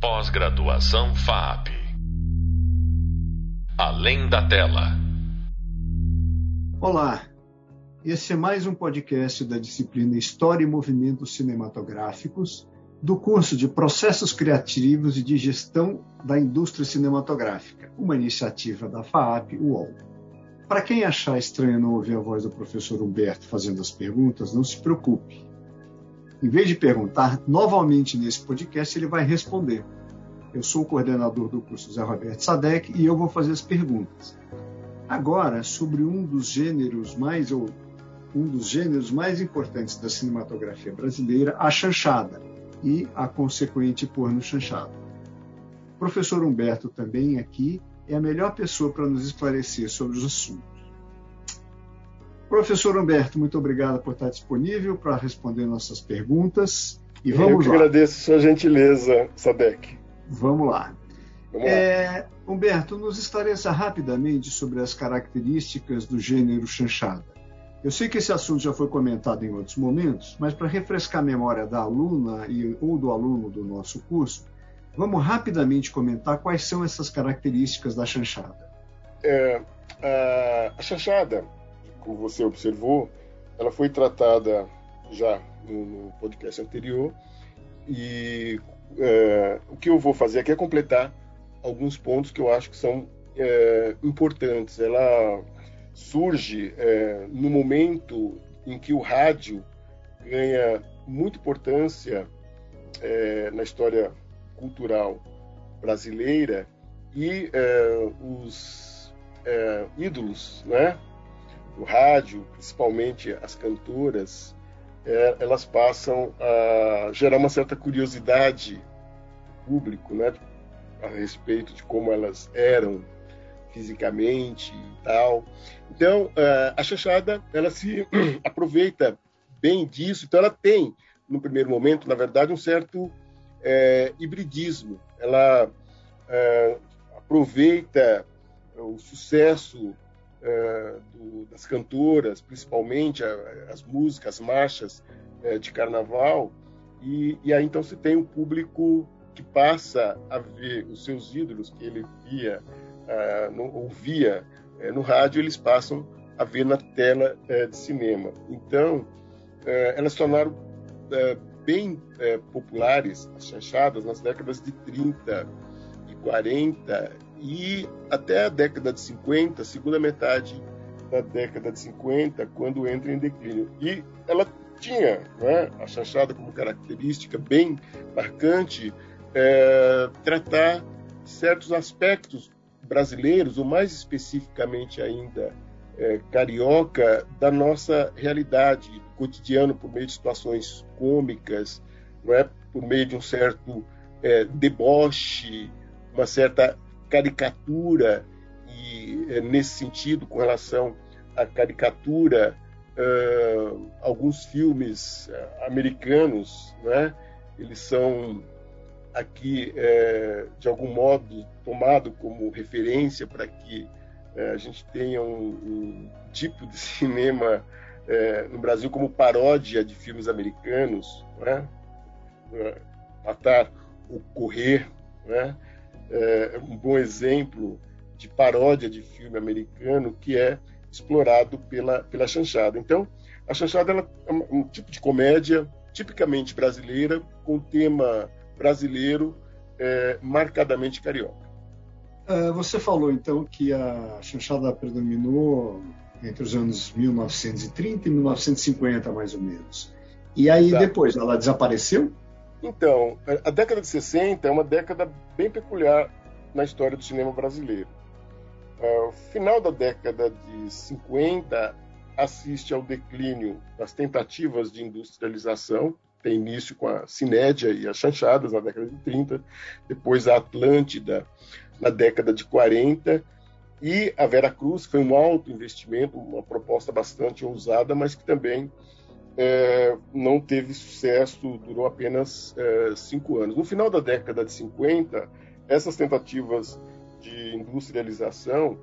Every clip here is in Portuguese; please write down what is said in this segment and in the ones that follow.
Pós-graduação FAP. Além da tela. Olá, esse é mais um podcast da disciplina História e Movimentos Cinematográficos do curso de Processos Criativos e de Gestão da Indústria Cinematográfica, uma iniciativa da FAAP, UOL. Para quem achar estranho não ouvir a voz do professor Humberto fazendo as perguntas, não se preocupe. Em vez de perguntar, novamente nesse podcast ele vai responder. Eu sou o coordenador do curso Zé Roberto Sadek e eu vou fazer as perguntas. Agora, sobre um dos gêneros mais ou um dos gêneros mais importantes da cinematografia brasileira, a chanchada e a consequente porno chanchada. O professor Humberto também aqui é a melhor pessoa para nos esclarecer sobre os assuntos. Professor Humberto, muito obrigado por estar disponível para responder nossas perguntas. E vamos Eu que lá. agradeço sua gentileza, Sadek. Vamos lá. Vamos lá. É, Humberto, nos esclareça rapidamente sobre as características do gênero chanchada. Eu sei que esse assunto já foi comentado em outros momentos, mas para refrescar a memória da aluna e, ou do aluno do nosso curso, vamos rapidamente comentar quais são essas características da chanchada. É, a chanchada, como você observou, ela foi tratada já no, no podcast anterior e é, o que eu vou fazer aqui é completar alguns pontos que eu acho que são é, importantes. Ela surge é, no momento em que o rádio ganha muita importância é, na história cultural brasileira e é, os é, ídolos, né, do rádio, principalmente as cantoras, é, elas passam a gerar uma certa curiosidade público, né, a respeito de como elas eram fisicamente e tal. Então, eh, a chanchada, ela se aproveita bem disso. Então, ela tem, no primeiro momento, na verdade, um certo é, hibridismo. Ela é, aproveita o sucesso é, do, das cantoras, principalmente as músicas, as marchas de carnaval, e, e aí então se tem um público que passa a ver os seus ídolos que ele via ah, no, ouvia no rádio, eles passam a ver na tela de cinema. Então, elas tornaram bem populares, as chanchadas, nas décadas de 30 e 40 e até a década de 50, segunda metade da década de 50, quando entra em declínio. E ela tinha né, a chanchada como característica bem marcante é, tratar certos aspectos brasileiros, ou mais especificamente ainda é, carioca, da nossa realidade cotidiana por meio de situações cômicas, não é? por meio de um certo é, deboche, uma certa caricatura, e é, nesse sentido, com relação à caricatura, uh, alguns filmes uh, americanos, é? eles são aqui, é, de algum modo, tomado como referência para que a gente tenha um, um, tipo de cinema no Brasil como paródia de filmes americanos, né? Matar o Correr, né? É um bom exemplo de paródia de filme americano que é explorado pela, pela chanchada. Então, a chanchada é um tipo de comédia tipicamente brasileira, com tema brasileiro é, marcadamente carioca. Uh, você falou então que a chanchada predominou entre os anos 1930 e 1950, mais ou menos. E aí Exato. depois ela desapareceu? Então, a década de 60 é uma década bem peculiar na história do cinema brasileiro. O final da década de 50 assiste ao declínio das tentativas de industrialização, tem início com a Cinédia e as Chanchadas na década de 30, depois a Atlântida na década de 40 e a Vera Cruz foi um alto investimento, uma proposta bastante ousada, mas que também é, não teve sucesso, durou apenas é, cinco anos. No final da década de 50, essas tentativas de industrialização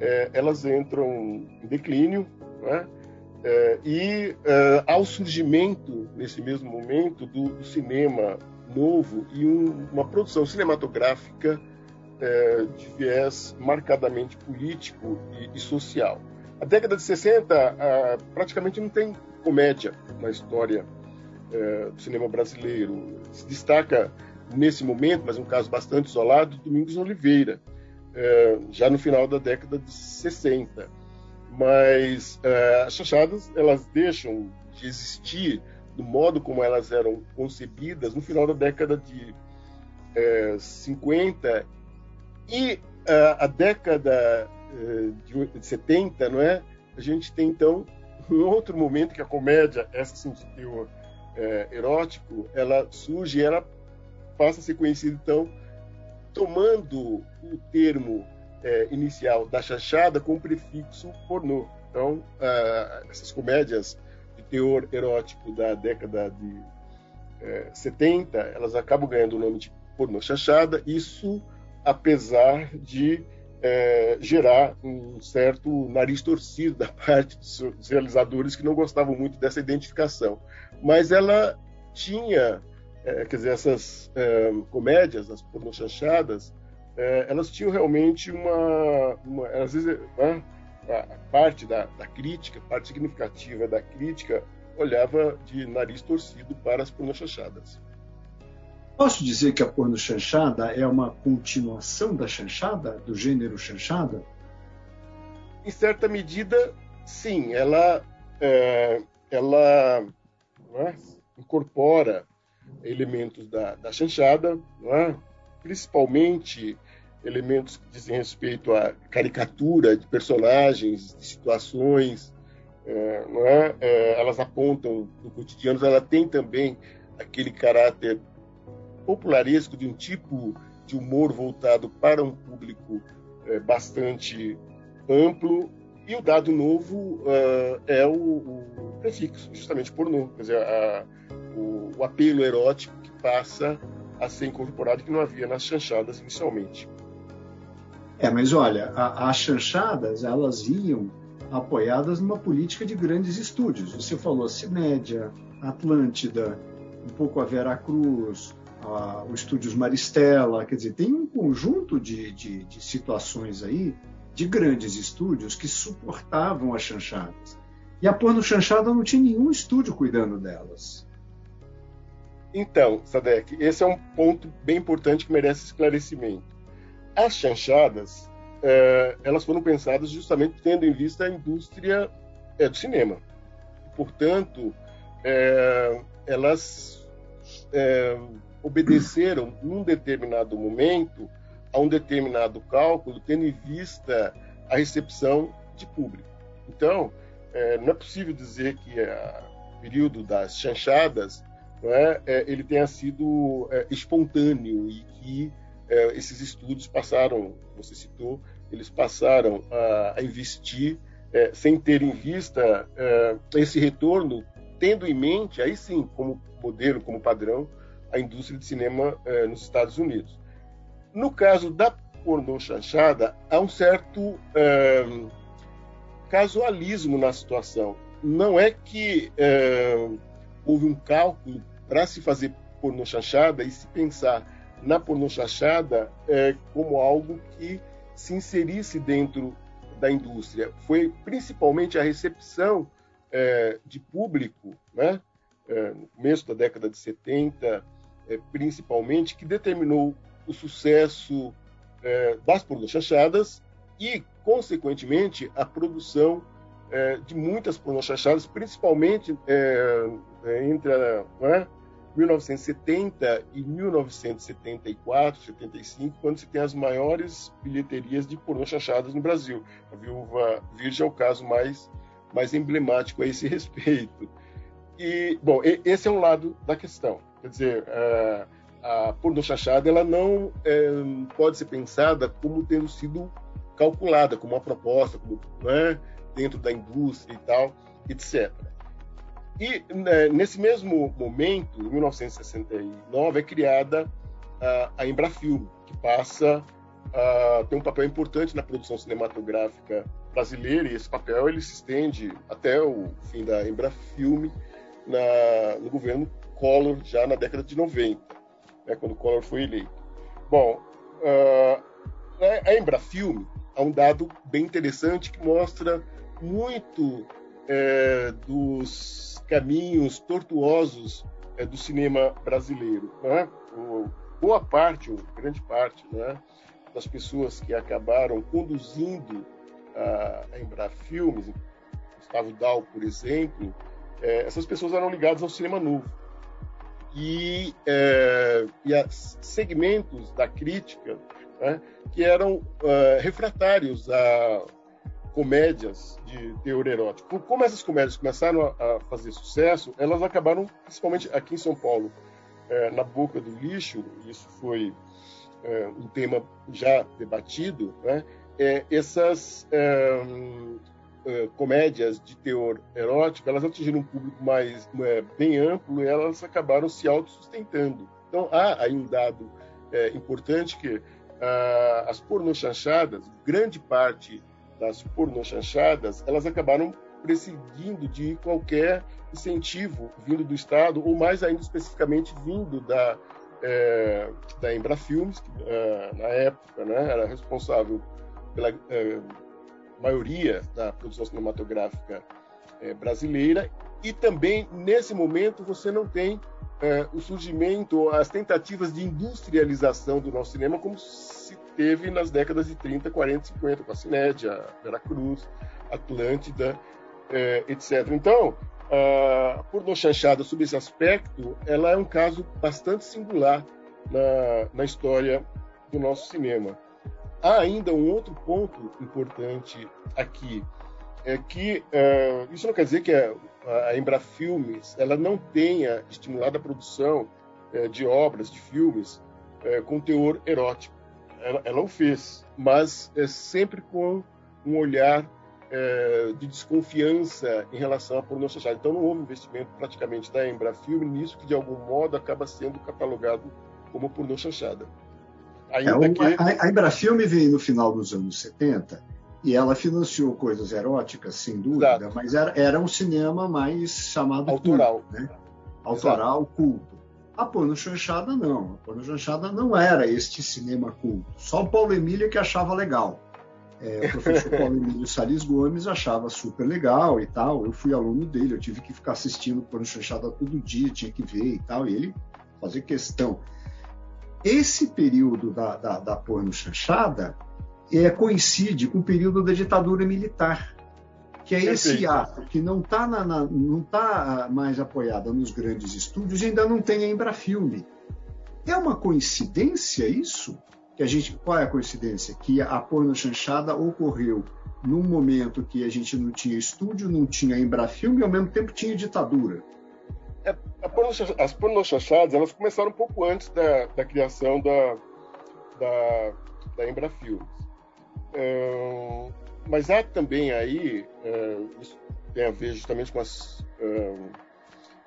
é, elas entram em declínio, né? É, e uh, ao surgimento, nesse mesmo momento, do, do, cinema novo e um, uma produção cinematográfica é, de viés marcadamente político e, e, social. A década de 60 ah, praticamente não tem comédia na história é, do cinema brasileiro. Se destaca nesse momento, mas um caso bastante isolado, Domingos Oliveira, é, já no final da década de 60. Mas é, as chanchadas elas deixam de existir do modo como elas eram concebidas no final da década de é, 50 e é, a década é, de 70, não é? A gente tem então um outro momento que a comédia, essa sim de teor é, erótico, ela surge, ela passa a ser conhecida então tomando o termo é, inicial da chanchada com o prefixo pornô. Então, é, essas comédias teor erótico da década de é, 70, elas acabam ganhando o nome de pornô chanchada, isso apesar de é, gerar um certo nariz torcido da parte dos realizadores que não gostavam muito dessa identificação. Mas ela tinha, é, quer dizer, essas é, comédias, as pornô chanchadas, é, elas tinham realmente uma, uma às vezes, né, a parte da, da crítica, parte significativa da crítica, olhava de nariz torcido para as pornochanchadas. Posso dizer que a pornochanchada é uma continuação da chanchada, do gênero chanchada? Em certa medida, sim. Ela, é, ela é, incorpora elementos da, da chanchada, é? principalmente elementos que dizem respeito à caricatura de personagens, de situações, é, não é? é? elas apontam no cotidiano, ela tem também aquele caráter popularesco de um tipo de humor voltado para um público é, bastante amplo e o dado novo uh, é o, o, prefixo, justamente pornô, quer dizer, a, o, o apelo erótico que passa a ser incorporado que não havia nas chanchadas inicialmente. É, mas olha, a, as chanchadas, elas iam apoiadas numa política de grandes estúdios. Você falou Cinédia, Atlântida, um pouco a Vera Cruz, a, o Estúdios Maristela, quer dizer, tem um conjunto de, de, de situações aí de grandes estúdios que suportavam as chanchadas. E a porno chanchada não tinha nenhum estúdio cuidando delas. Então, Sadek, esse é um ponto bem importante que merece esclarecimento as chanchadas, é, elas foram pensadas justamente tendo em vista a indústria é, do cinema. Portanto, é, elas obedeceram, num determinado momento, a um determinado cálculo, tendo em vista a recepção de público. Então, é, não é possível dizer que o período das chanchadas é, é ele tenha sido espontâneo e que é, esses estudos passaram, você citou, eles passaram a, a investir é, sem ter em vista é, esse retorno, tendo em mente, aí sim, como modelo, como padrão, a indústria de cinema é, nos Estados Unidos. No caso da pornô chanchada, há um certo é, casualismo na situação. Não é que é, houve um cálculo para se fazer pornô chanchada e se pensar na pornochachada é, como algo que se inserisse dentro da indústria. Foi principalmente a recepção de público, né, no começo da década de 70, é, principalmente, que determinou o sucesso é, das pornochachadas e, consequentemente, a produção é, de muitas pornochachadas, principalmente é, entre a, né, 1970 e 1974, 75, quando se tem as maiores bilheterias de pornô chanchadas no Brasil. A Viúva Virgem é o caso mais, mais emblemático a esse respeito. E, bom, esse é um lado da questão. Quer dizer, a pornô chanchada ela não é, pode ser pensada como tendo sido calculada, como uma proposta, como, né, dentro da indústria e tal, etc. E né, nesse mesmo momento, em 1969, é criada a, a Embrafilme, que passa a ter um papel importante na produção cinematográfica brasileira, e esse papel ele se estende até o fim da Embrafilme na, no governo Collor, já na década de 90. né, quando Collor foi eleito. Bom, uh, a Embrafilme é um dado bem interessante que mostra muito é, dos caminhos tortuosos é, do cinema brasileiro. Né? Boa parte, ou grande parte, né, das pessoas que acabaram conduzindo a, Embrafilmes, Gustavo Dal, por exemplo, é, essas pessoas eram ligadas ao cinema novo. E, é, e segmentos da crítica né, que eram uh, refratários a comédias de teor erótico. Como essas comédias começaram a, fazer sucesso, elas acabaram, principalmente aqui em São Paulo, é, na boca do lixo, isso foi é, um tema já debatido, né? É, essas é, é, comédias de teor erótico, elas atingiram um público mais é, bem amplo e elas acabaram se autossustentando. Então, há aí um dado importante que as pornochanchadas, grande parte das pornochanchadas, elas acabaram prescindindo de qualquer incentivo vindo do Estado, ou mais ainda especificamente vindo da, é, da Embrafilmes, que é, na época né, era responsável pela é, maioria da produção cinematográfica é, brasileira, e também nesse momento você não tem é, o surgimento, as tentativas de industrialização do nosso cinema, como se teve nas décadas de 30, 40, 50, com a Cinédia, Veracruz, Atlântida, é, etc. Então, a pornochanchada, sob esse aspecto, ela é um caso bastante singular na, na história do nosso cinema. Há ainda um outro ponto importante aqui, é que uh, isso não quer dizer que a, a Embrafilmes ela não tenha estimulado a produção uh, de obras, de filmes uh, com teor erótico. Ela, ela o fez, mas é sempre com um olhar de desconfiança em relação à pornografia. Então não houve investimento praticamente da Embrafilme nisso que de algum modo acaba sendo catalogado como pornochanchada. Ainda é, que... A, a Embrafilme veio no final dos anos 70 e ela financiou coisas eróticas, sem dúvida, Exato. mas era, era um cinema mais chamado autoral, culto, né? Autoral, Exato. culto. A porno chanchada não. A porno chanchada não era este cinema culto. Só o Paulo Emília que achava legal. É, o professor Paulo Emílio Salles Gomes achava super legal e tal. Eu fui aluno dele, eu tive que ficar assistindo porno chanchada todo dia, tinha que ver e tal. E ele fazia questão. Esse período da, da, da porno chanchada é, coincide com o período da ditadura militar, que é esse ato que não está não tá mais apoiada nos grandes estúdios e ainda não tem a Embrafilme. É uma coincidência isso? Que a gente, qual é a coincidência? Que a porno chanchada ocorreu num momento que a gente não tinha estúdio, não tinha Embrafilme e ao mesmo tempo tinha ditadura. É, porno, as pornochanchadas elas começaram um pouco antes da, da criação da, da, da Embrafilmes. É, mas há também aí, é, isso tem a ver justamente com, as, é,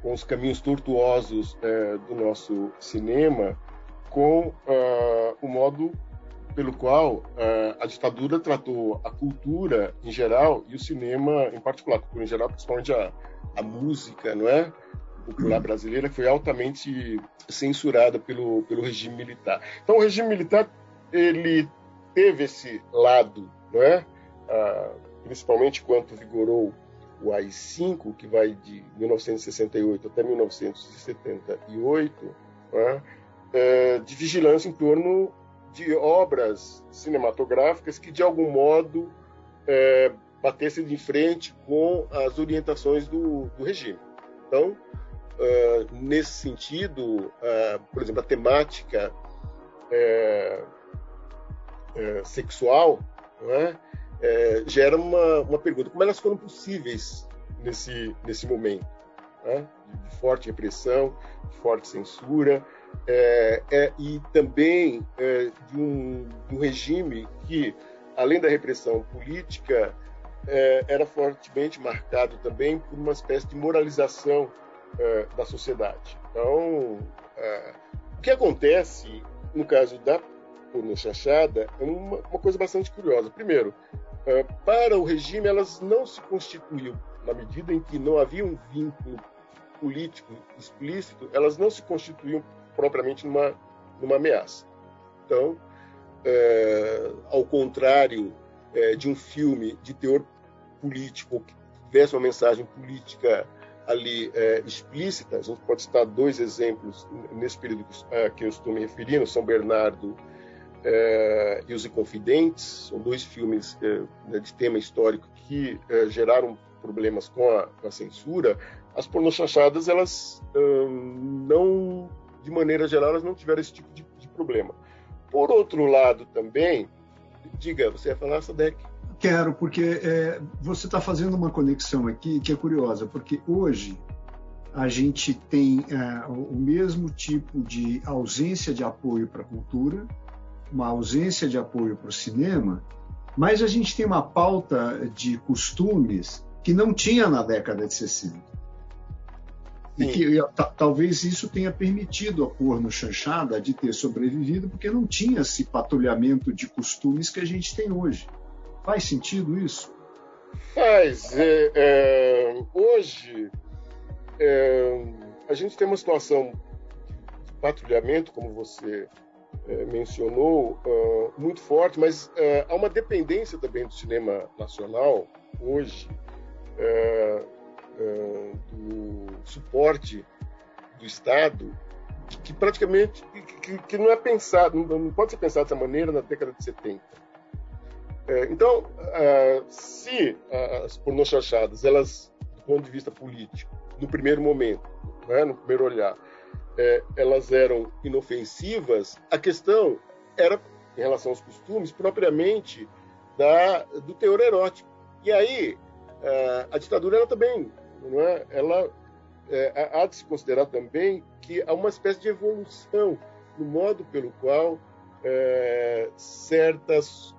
com os caminhos tortuosos do nosso cinema, com o modo pelo qual a ditadura tratou a cultura em geral e o cinema em particular, a cultura em geral, principalmente a, a música, não é? Popular brasileira foi altamente censurada pelo, pelo regime militar. Então, o regime militar ele teve esse lado, não é? Ah, principalmente quando vigorou o AI-5, que vai de 1968 até 1978, é? É, de vigilância em torno de obras cinematográficas que, de algum modo, é, batessem de frente com as orientações do, do regime. Então, é, nesse sentido, é, por exemplo, a temática é, é, sexual, é? É, gera uma, uma pergunta: como elas foram possíveis nesse, nesse momento né? de forte repressão, de forte censura, é, é, e também é, de um, de, um, regime que, além da repressão política, é, era fortemente marcado também por uma espécie de moralização da sociedade. Então, o que acontece no caso da porno chanchada é uma, uma coisa bastante curiosa. Primeiro, é, para o regime, elas não se constituíam, na medida em que não havia um vínculo político explícito, elas não se constituíam propriamente numa, numa ameaça. Então, é, ao contrário é, de um filme de teor político, que tivesse uma mensagem política ali é, explícita, a gente pode citar dois exemplos nesse período que, é, que eu estou me referindo, São Bernardo é, e Os Inconfidentes, são dois filmes é, né, de tema histórico que é, geraram problemas com a, com a, censura. As pornochanchadas, elas hum, não, de maneira geral, elas não tiveram esse tipo de, de problema. Por outro lado, também, diga, você ia falar, Sadek? Quero, porque é, você está fazendo uma conexão aqui que é curiosa, porque hoje a gente tem é, o mesmo tipo de ausência de apoio para a cultura, uma ausência de apoio para o cinema, mas a gente tem uma pauta de costumes que não tinha na década de 60. Sim. E que talvez isso tenha permitido a porno chanchada de ter sobrevivido, porque não tinha esse patrulhamento de costumes que a gente tem hoje. Faz sentido isso? Faz. É, é, hoje, é, a gente tem uma situação de patrulhamento, como você é, mencionou, uh, muito forte, mas uh, há uma dependência também do cinema nacional hoje do suporte do Estado que, praticamente que, que, não é pensado, não, pode ser pensado dessa maneira na década de 70. Então, se as pornochanchadas, elas, do ponto de vista político, no primeiro momento, né, no primeiro olhar, é, elas eram inofensivas, a questão era, em relação aos costumes, propriamente da, do teor erótico. E aí, é, a ditadura ela também, não é? ela é, há de se considerar também que há uma espécie de evolução no modo pelo qual é, certas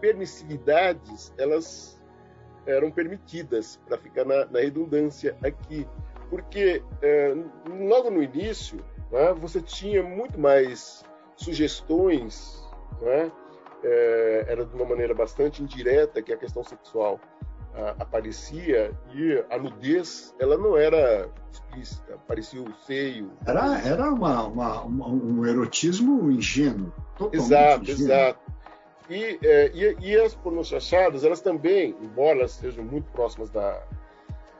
permissividades elas eram permitidas, para ficar na, na redundância aqui porque é, logo no início né, você tinha muito mais sugestões, né, é, era de uma maneira bastante indireta que a questão sexual a, aparecia e a nudez ela não era explícita, aparecia o seio. Era, era uma, uma, uma um erotismo ingênuo. Exato, ingênuo. exato. E, é, e, e, as pornochachadas, elas também, embora elas sejam muito próximas da,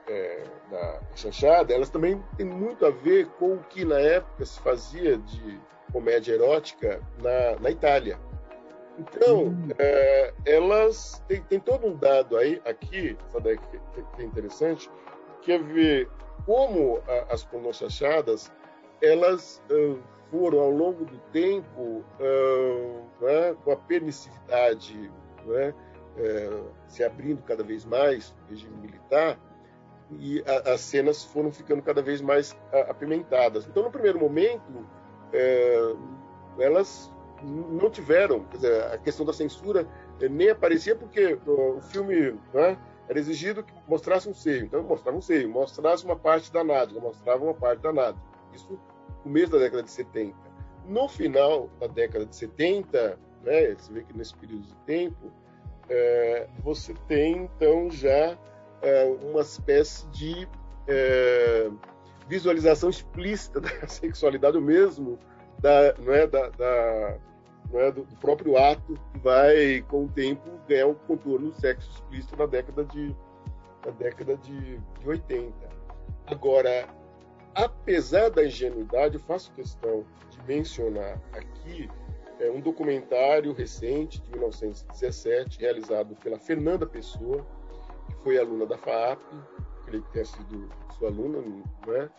é, da chanchada, elas também têm muito a ver com o que na época se fazia de comédia erótica na, na Itália. Então, hum. é, elas têm, tem todo um dado aí, aqui, Sadek, que, que é interessante, que é ver como a, as pornochanchadas, elas uh, foram, ao longo do tempo, uh, né, com a permissividade né, uh, se abrindo cada vez mais, o regime militar, e a, as cenas foram ficando cada vez mais apimentadas. Então, no primeiro momento, é, elas não tiveram, dizer, a questão da censura é, nem aparecia porque o filme né, era exigido que mostrasse um seio, então mostrava um seio, mostrasse uma parte da nádega, mostrava uma parte da nádega. Isso no começo da década de 70. No final da década de 70, né, você vê que nesse período de tempo, é, você tem então já é, uma espécie de é, visualização explícita da sexualidade, ou mesmo da, não é, da, da não é, do, do, próprio ato que vai, com o tempo, ganhar o contorno do sexo explícito na década de, na década de, de 80. Agora, apesar da ingenuidade, eu faço questão de mencionar aqui é, um documentário recente, de 1917, realizado pela Fernanda Pessoa, que foi aluna da FAAP, creio que tenha sido sua aluna, não é?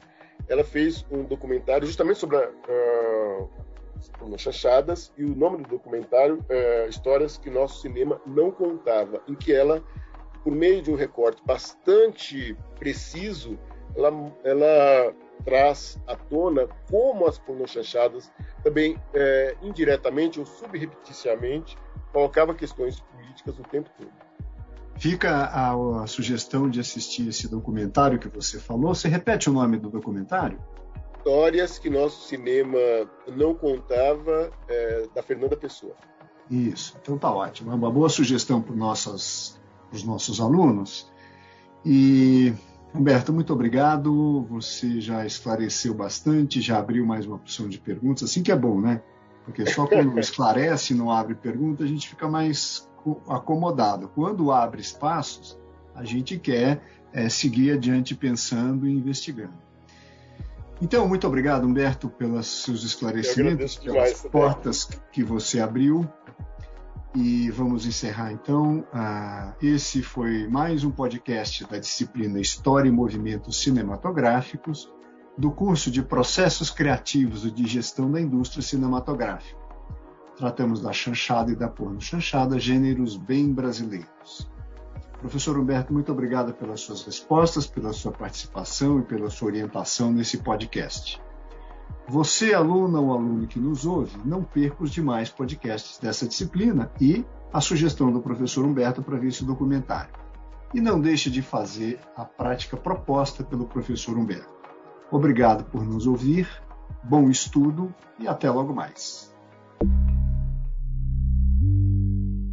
Ela fez um documentário justamente sobre a, uh, chanchadas e o nome do documentário é Histórias que Nosso Cinema Não Contava, em que ela, por meio de um recorte bastante preciso, ela, ela traz à tona como as pornochanchadas também, é, indiretamente ou subrepeticiamente, colocava questões políticas o tempo todo. Fica a, a, sugestão de assistir esse documentário que você falou. Você repete o nome do documentário? Histórias que nosso cinema não contava, é, da Fernanda Pessoa. Isso, então tá ótimo. É uma boa sugestão para os nossos alunos. E Humberto, muito obrigado. Você já esclareceu bastante, já abriu mais uma opção de perguntas, assim que é bom, né? Porque só quando esclarece, não abre pergunta, a gente fica mais acomodado. Quando abre espaços, a gente quer é, seguir adiante pensando e investigando. Então, muito obrigado, Humberto, pelos seus esclarecimentos, pelas portas que você abriu. E vamos encerrar então. Ah, esse foi mais um podcast da disciplina História e Movimentos Cinematográficos, do curso de Processos Criativos e de Gestão da Indústria Cinematográfica. Tratamos da chanchada e da porno-chanchada, gêneros bem brasileiros. Professor Humberto, muito obrigado pelas suas respostas, pela sua participação e pela sua orientação nesse podcast. Você, aluna ou aluno que nos ouve, não perca os demais podcasts dessa disciplina e a sugestão do professor Humberto para ver esse documentário. E não deixe de fazer a prática proposta pelo professor Humberto. Obrigado por nos ouvir, bom estudo e até logo mais.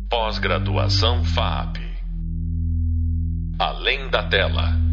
Pós-graduação FAP Além da tela.